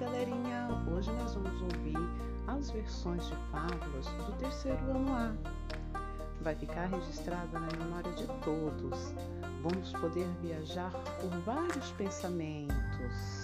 galerinha! Hoje nós vamos ouvir as versões de fábulas do terceiro ano A. Vai ficar registrada na memória de todos. Vamos poder viajar por vários pensamentos.